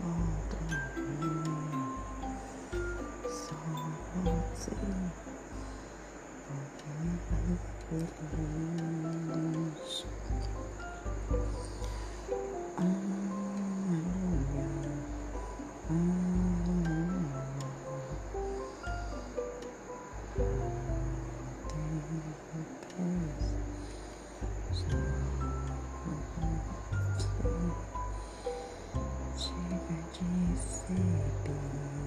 Hallelujah. que.